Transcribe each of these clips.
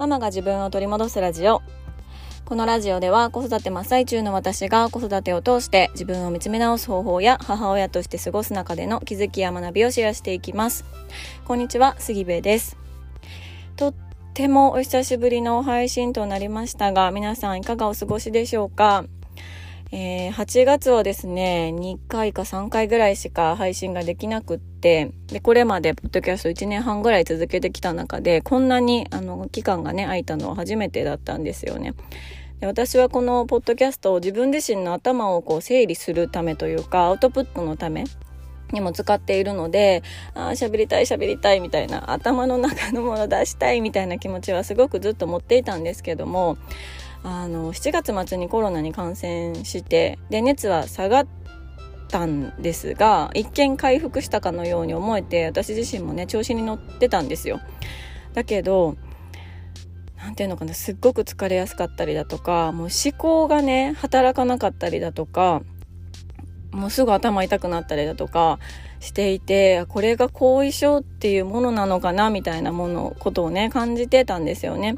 ママが自分を取り戻すラジオ。このラジオでは子育て真っ最中の私が子育てを通して自分を見つめ直す方法や母親として過ごす中での気づきや学びをシェアしていきます。こんにちは、杉部です。とってもお久しぶりの配信となりましたが、皆さんいかがお過ごしでしょうか？えー、8月はですね、2回か3回ぐらいしか配信ができなくって、で、これまでポッドキャスト1年半ぐらい続けてきた中で、こんなに、あの、期間がね、空いたのは初めてだったんですよね。で私はこのポッドキャストを自分自身の頭をこう整理するためというか、アウトプットのためにも使っているので、ああ、喋りたい喋りたいみたいな、頭の中のもの出したいみたいな気持ちはすごくずっと持っていたんですけども、あの7月末にコロナに感染してで熱は下がったんですが一見回復したかのように思えて私自身もね調子に乗ってたんですよ。だけど何ていうのかなすっごく疲れやすかったりだとかもう思考がね働かなかったりだとかもうすぐ頭痛くなったりだとかしていてこれが後遺症っていうものなのかなみたいなものことをね感じてたんですよね。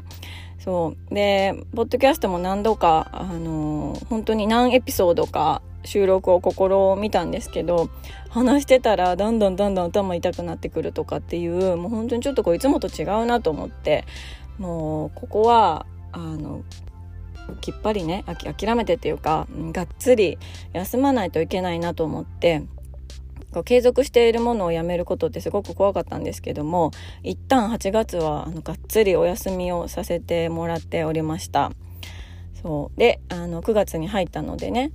そう。でポッドキャストも何度かあの本当に何エピソードか収録を試みたんですけど話してたらだんだんだんだん頭痛くなってくるとかっていうもう本当にちょっとこういつもと違うなと思ってもうここはあのきっぱりね諦めてっていうかがっつり休まないといけないなと思ってこう継続しているものをやめることってすごく怖かったんですけども一旦8月はあのがっつりお休みをさせてもらっておりました。そう。であの9月に入ったのでね。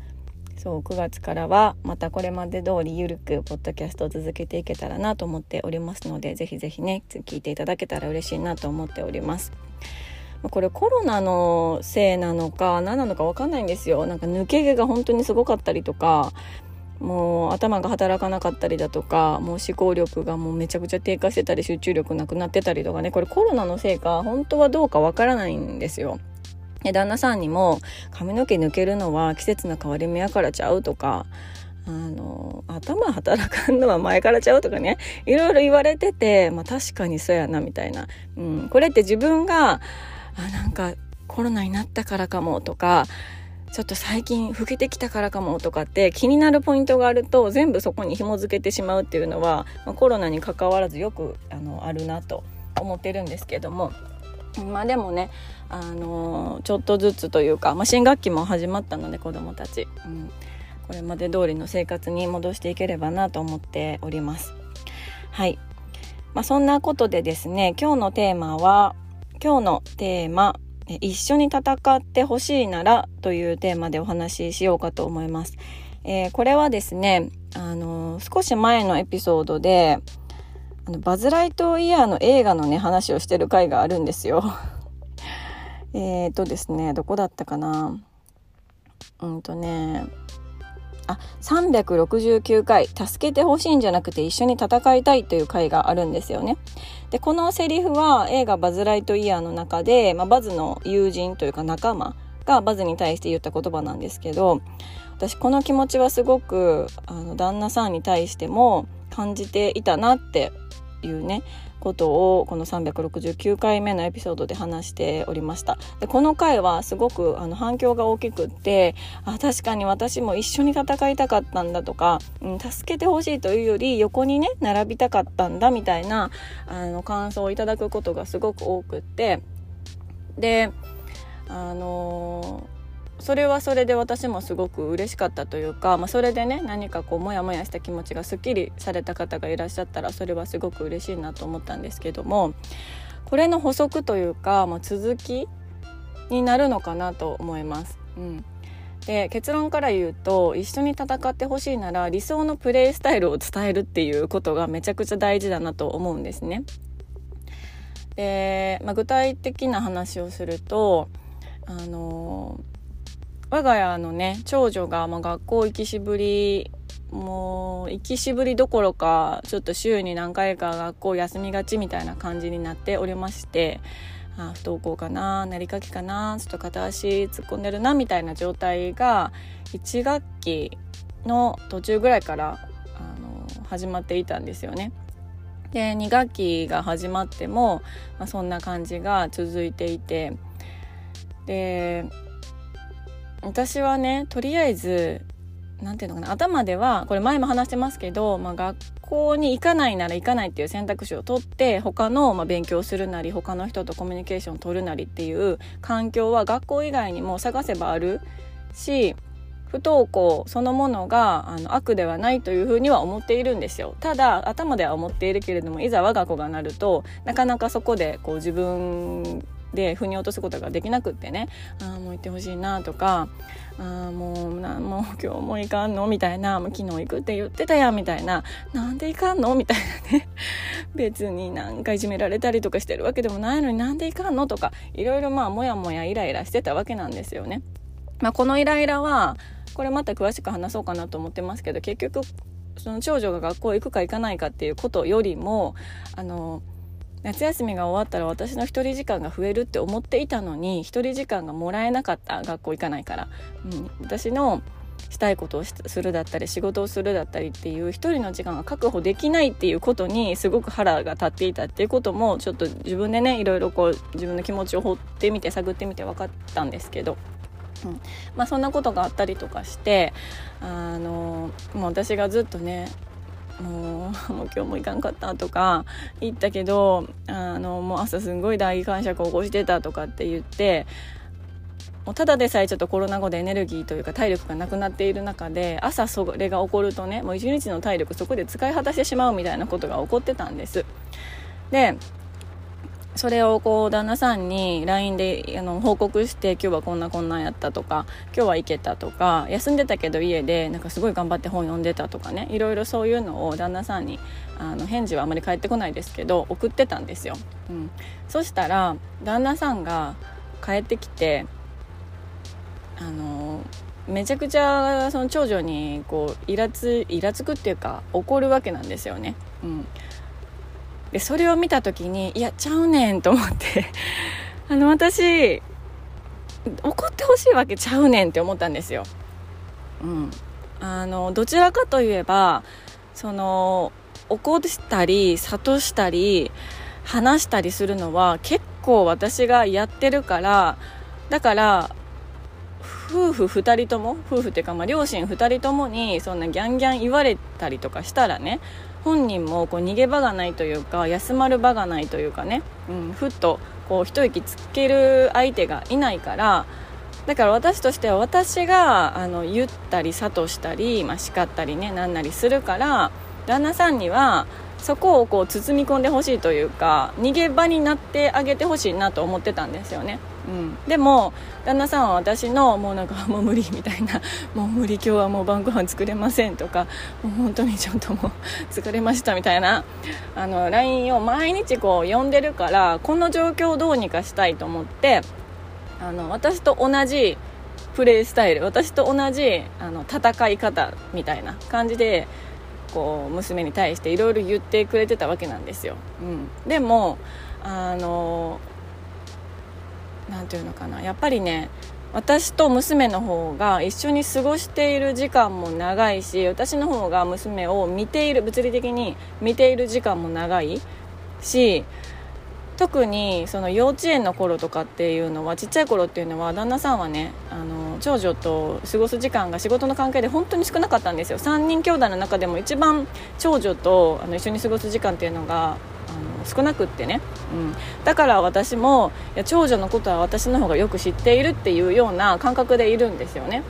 そう9月からはまたこれまで通りゆるくポッドキャストを続けていけたらなと思っておりますのでぜひぜひね聞いていただけたら嬉しいなと思っております。これコロナのせいなのか何なのか分かんないんですよ。なんか抜け毛が本当にすごかったりとかもう頭が働かなかったりだとかもう思考力がもうめちゃくちゃ低下してたり集中力なくなってたりとかねこれコロナのせいか本当はどうかわからないんですよ。で旦那さんにも髪の毛抜けるのは季節の変わり目やからちゃうとかあの頭働かんのは前からちゃうとかねいろいろ言われてて、まあ、確かにそうやなみたいな、うん、これって自分があなんかコロナになったからかもとかちょっと最近老けてきたからかもとかって気になるポイントがあると全部そこに紐付けてしまうっていうのは、まあ、コロナにかかわらずよくあのあるなと思ってるんですけども。まあでもね、あの、ちょっとずつというか、まあ、新学期も始まったので子どもたち、うん、これまで通りの生活に戻していければなと思っております。はい、まあ、そんなことでですね今日のテーマは今日のテーマ一緒に戦ってほしいならというテーマでお話ししようかと思います。えー、これはですね、あのー、少し前のエピソードで、あのバズ・ライトイヤーの映画のね、話をしてる回があるんですよ。えっとですね、どこだったかな？うんとね、あ、369回、助けてほしいんじゃなくて一緒に戦いたいという回があるんですよね。で、このセリフは映画バズ・ライトイヤーの中で、まあ、バズの友人というか仲間がバズに対して言った言葉なんですけど、私この気持ちはすごく、あの、旦那さんに対しても感じていたなっていうね、ことをこの369回目のエピソードで話しておりました。でこの回はすごくあの反響が大きくってあ確かに私も一緒に戦いたかったんだとか、うん、助けてほしいというより横にね並びたかったんだみたいなあの感想をいただくことがすごく多くって。であのーそれはそれで私もすごく嬉しかったというか、まあ、それでね何かこうモヤモヤした気持ちがすっきりされた方がいらっしゃったらそれはすごく嬉しいなと思ったんですけどもこれの補足というか、まあ、続きになるのかなと思います。うんで結論から言うと一緒に戦ってほしいなら理想のプレイスタイルを伝えるっていうことがめちゃくちゃ大事だなと思うんですね。で、まあ、具体的な話をするとあの我が家のね長女が、まあ、学校行きしぶりもう行きしぶりどころかちょっと週に何回か学校休みがちみたいな感じになっておりましてあ不登校かななりかけかなちょっと片足突っ込んでるなみたいな状態が1学期の途中ぐらいからあの始まっていたんですよね。で2学期が始まっても、まあ、そんな感じが続いていてで私はねとりあえず何ていうのかな頭ではこれ前も話してますけど、まあ、学校に行かないなら行かないっていう選択肢を取って他の、まあ、勉強するなり他の人とコミュニケーションを取るなりっていう環境は学校以外にも探せばあるし不登校そのものがあの悪ではないというふうには思っているんですよ。ただ頭では思っているけれどもいざ我が子がなるとなかなかそこでこう自分で腑に落とすことができなくってねああもう行ってほしいなとかあもうなもう今日も行かんの？みたいなもう昨日行くって言ってたやんみたいななんで行かんの？みたいなね。別になんかいじめられたりとかしてるわけでもないのになんで行かんの？とかいろいろまあもやもやイライラしてたわけなんですよね。まあ、このイライラはこれまた詳しく話そうかなと思ってますけど結局その長女が学校行くか行かないかっていうことよりもあの夏休みが終わったら私の一人時間が増えるって思っていたのに一人時間がもらえなかった学校行かないから、うん、私のしたいことをするだったり仕事をするだったりっていう一人の時間が確保できないっていうことにすごく腹が立っていたっていうこともちょっと自分でねいろいろこう自分の気持ちを掘ってみて探ってみて分かったんですけど。うんまあ、そんなことがあったりとかしてあのもう私がずっとねもうもう今日も行かんかったとか言ったけどあのもう朝すんごい大感謝を起こしてたとかって言ってもうただでさえちょっとコロナ後でエネルギーというか体力がなくなっている中で朝それが起こるとねもう一日の体力そこで使い果たしてしまうみたいなことが起こってたんです。でそれをこう旦那さんに LINE であの報告して今日はこんなこんなんやったとか今日は行けたとか休んでたけど家でなんかすごい頑張って本読んでたとかねいろいろそういうのを旦那さんにあの返事はあまり返ってこないですけど送ってたんですよ、うん、そしたら旦那さんが帰ってきてあのめちゃくちゃその長女にこうイラつイラつくっていうか怒るわけなんですよね、うん、でそれを見た時にいやちゃうねんと思って あの私怒ってほしいわけちゃうねんって思ったんですよ。うん、あのどちらかといえばその怒ったり諭したり話したりするのは結構私がやってるからだから夫婦2人とも夫婦っていうかまあ両親2人ともにそんなギャンギャン言われたりとかしたらね本人もこう逃げ場がないというか休まる場がないというかね、うん、ふっとこう一息つける相手がいないからだから私としては私があの言ったり諭したり、まあ、叱ったりねなんなりするから旦那さんにはそこをこう包み込んでほしいというか逃げ場になってあげてほしいなと思ってたんですよね。うん、でも旦那さんは私のもうなんかもう無理みたいな もう無理今日はもう晩ご飯作れませんとかもう本当にちょっともう疲れましたみたいなあの LINE を毎日こう読んでるからこの状況をどうにかしたいと思ってあの私と同じプレースタイル私と同じあの戦い方みたいな感じでこう娘に対していろいろ言ってくれてたわけなんですよ、うん、でもあの何て言うのかな。やっぱりね私と娘の方が一緒に過ごしている時間も長いし私の方が娘を見ている物理的に見ている時間も長いし特にその幼稚園の頃とかっていうのはちっちゃい頃っていうのは旦那さんはねあの長女と過ごす時間が仕事の関係で本当に少なかったんですよ。3人兄弟の中でも一番長女とあの一緒に過ごす時間っていうのが少なくってね、うん、だから私もいや長女のことは私の方がよく知っているっていうような感覚でいるんですよね。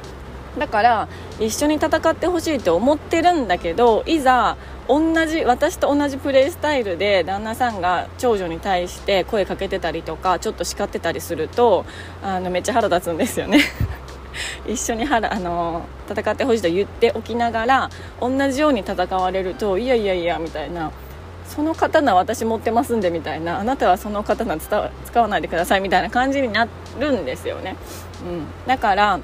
だから一緒に戦ってほしいって思ってるんだけどいざ同じ私と同じプレースタイルで旦那さんが長女に対して声かけてたりとかちょっと叱ってたりするとあのめっちゃ腹立つんですよね。一緒に腹あの戦ってほしいと言っておきながら同じように戦われるといやいやいやみたいなその刀私持ってますんでみたいなあなたはその刀使わないでくださいみたいな感じになるんですよね、うん、だから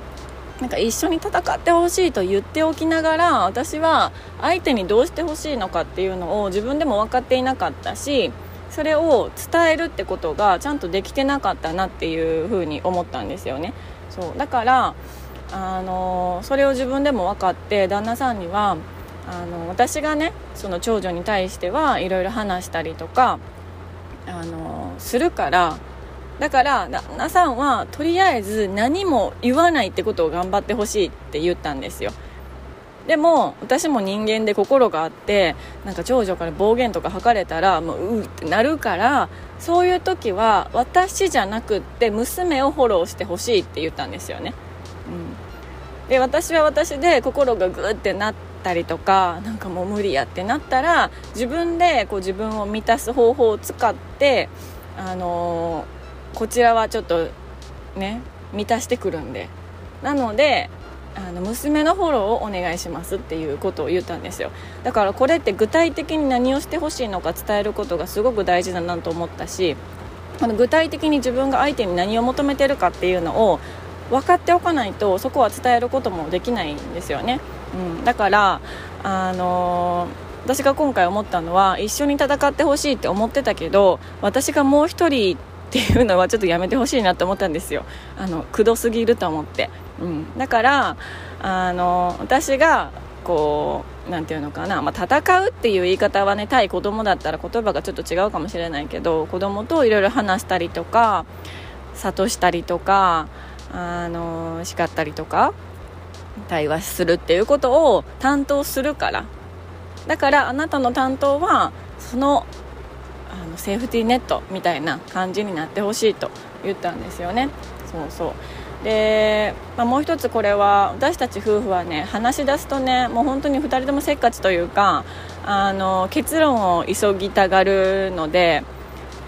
なんか一緒に戦ってほしいと言っておきながら私は相手にどうしてほしいのかっていうのを自分でも分かっていなかったしそれを伝えるってことがちゃんとできてなかったなっていうふうに思ったんですよね。そう。だからあのそれを自分でも分かって旦那さんにはあの私がねその長女に対してはいろいろ話したりとかあのするからだから旦那さんはとりあえず何も言わないってことを頑張ってほしいって言ったんですよ。でも私も人間で心があってなんか長女から暴言とか吐かれたらもううってなるからそういう時は私じゃなくって娘をフォローしてほしいって言ったんですよね、うん、で私は私で心がグーってなったりとかなんかもう無理やってなったら自分でこう自分を満たす方法を使ってあのー、こちらはちょっとね満たしてくるんで。なのであの娘のフォローをお願いしますっていうことを言ったんですよ。だからこれって具体的に何をしてほしいのか伝えることがすごく大事だなと思ったしあの具体的に自分が相手に何を求めてるかっていうのを分かっておかないとそこは伝えることもできないんですよね、うん、だからあの私が今回思ったのは一緒に戦ってほしいって思ってたけど私がもう一人っていうのはちょっとやめてほしいなって思ったんですよ。あのくどすぎると思って。うん、だからあの私がこうなんていうのかな、まあ、戦うっていう言い方はね対子供だったら言葉がちょっと違うかもしれないけど子供といろいろ話したりとか諭したりとかあの叱ったりとか対話するっていうことを担当するから。だからあなたの担当はそのあのセーフティーネットみたいな感じになってほしいと言ったんですよね。そうそう。で、まあ、もう一つこれは私たち夫婦はね話し出すとねもう本当に2人ともせっかちというかあの結論を急ぎたがるので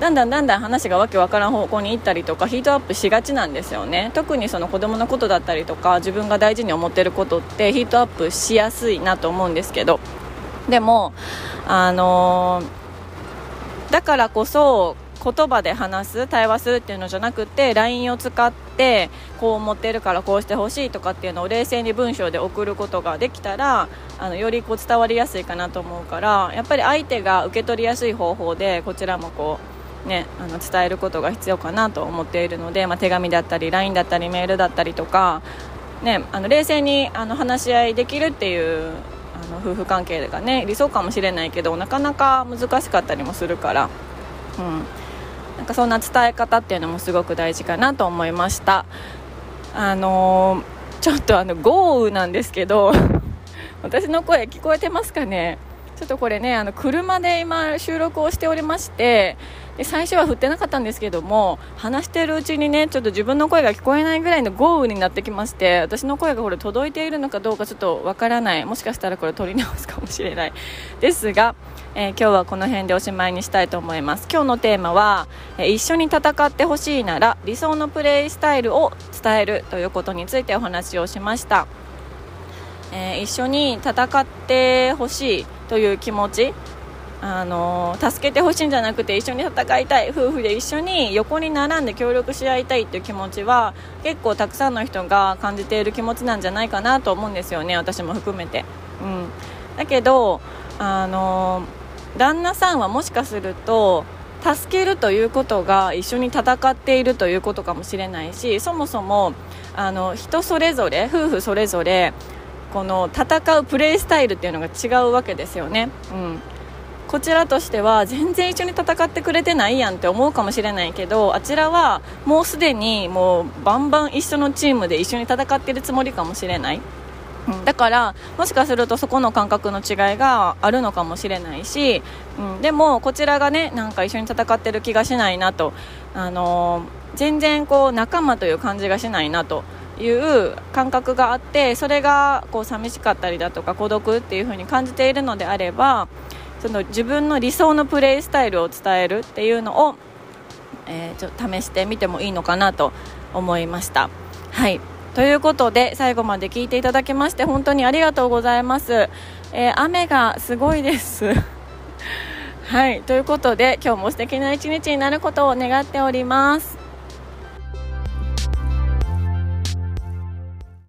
だんだんだんだん話がわけわからん方向に行ったりとかヒートアップしがちなんですよね。特にその子供のことだったりとか自分が大事に思ってることってヒートアップしやすいなと思うんですけど。でもあのだからこそ言葉で話す対話するっていうのじゃなくて LINE を使ってこう思ってるからこうしてほしいとかっていうのを冷静に文章で送ることができたらあのよりこう伝わりやすいかなと思うからやっぱり相手が受け取りやすい方法でこちらもこう、ね、あの伝えることが必要かなと思っているので、まあ、手紙だったり LINE だったりメールだったりとか、ね、あの冷静にあの話し合いできるっていうあの夫婦関係がね理想かもしれないけどなかなか難しかったりもするから。うんなんかそんな伝え方っていうのもすごく大事かなと思いましたあの、ちょっとあの豪雨なんですけど 私の声聞こえてますかね？ちょっとこれねあの車で今収録をしておりましてで最初は降ってなかったんですけども話しているうちにねちょっと自分の声が聞こえないぐらいの豪雨になってきまして私の声がこれ届いているのかどうかちょっとわからない。もしかしたらこれ取り直すかもしれない。ですがえー、今日はこの辺でおしまいにしたいと思います。今日のテーマは、え、一緒に戦ってほしいなら理想のプレイスタイルを伝えるということについてお話をしました、えー、一緒に戦ってほしいという気持ちあの助けてほしいんじゃなくて一緒に戦いたい。夫婦で一緒に横に並んで協力し合いたいという気持ちは結構たくさんの人が感じている気持ちなんじゃないかなと思うんですよね。私も含めて、うん、だけどあの旦那さんはもしかすると助けるということが一緒に戦っているということかもしれないしそもそもあの人それぞれ夫婦それぞれこの戦うプレースタイルっていうのが違うわけですよね。うん。こちらとしては全然一緒に戦ってくれてないやんって思うかもしれないけどあちらはもうすでにもうバンバン一緒のチームで一緒に戦ってるつもりかもしれない、だからもしかするとそこの感覚の違いがあるのかもしれないし、うん、でもこちらがねなんか一緒に戦ってる気がしないなと、あのー、全然こう仲間という感じがしないなという感覚があってそれがこう寂しかったりだとか孤独っていう風に感じているのであればその自分の理想のプレースタイルを伝えるっていうのを、えー、ちょ試してみてもいいのかなと思いました。はい。ということで最後まで聞いていただきまして本当にありがとうございます、えー、雨がすごいです。はい。ということで今日も素敵な一日になることを願っております。